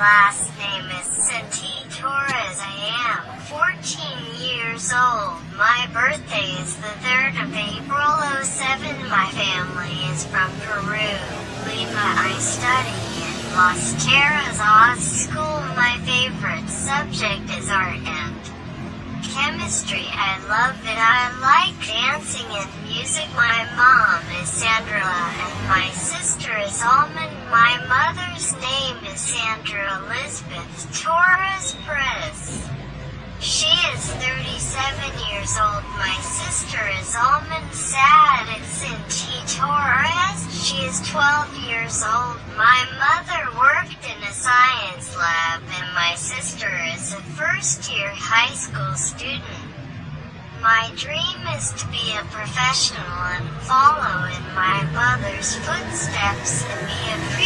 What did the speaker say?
last name is Cinti Torres. I am 14 years old. My birthday is the 3rd of April 07. My family is from Peru. Lima, I study in Las Terrazas School. My favorite subject is art and chemistry. I love it. I like dancing and music. My mom is Sandra and my sister is Almond. My mother's name Elizabeth Torres. She is 37 years old. My sister is Almond Sad. It's in T. Torres. She is 12 years old. My mother worked in a science lab and my sister is a first year high school student. My dream is to be a professional and follow in my mother's footsteps and be a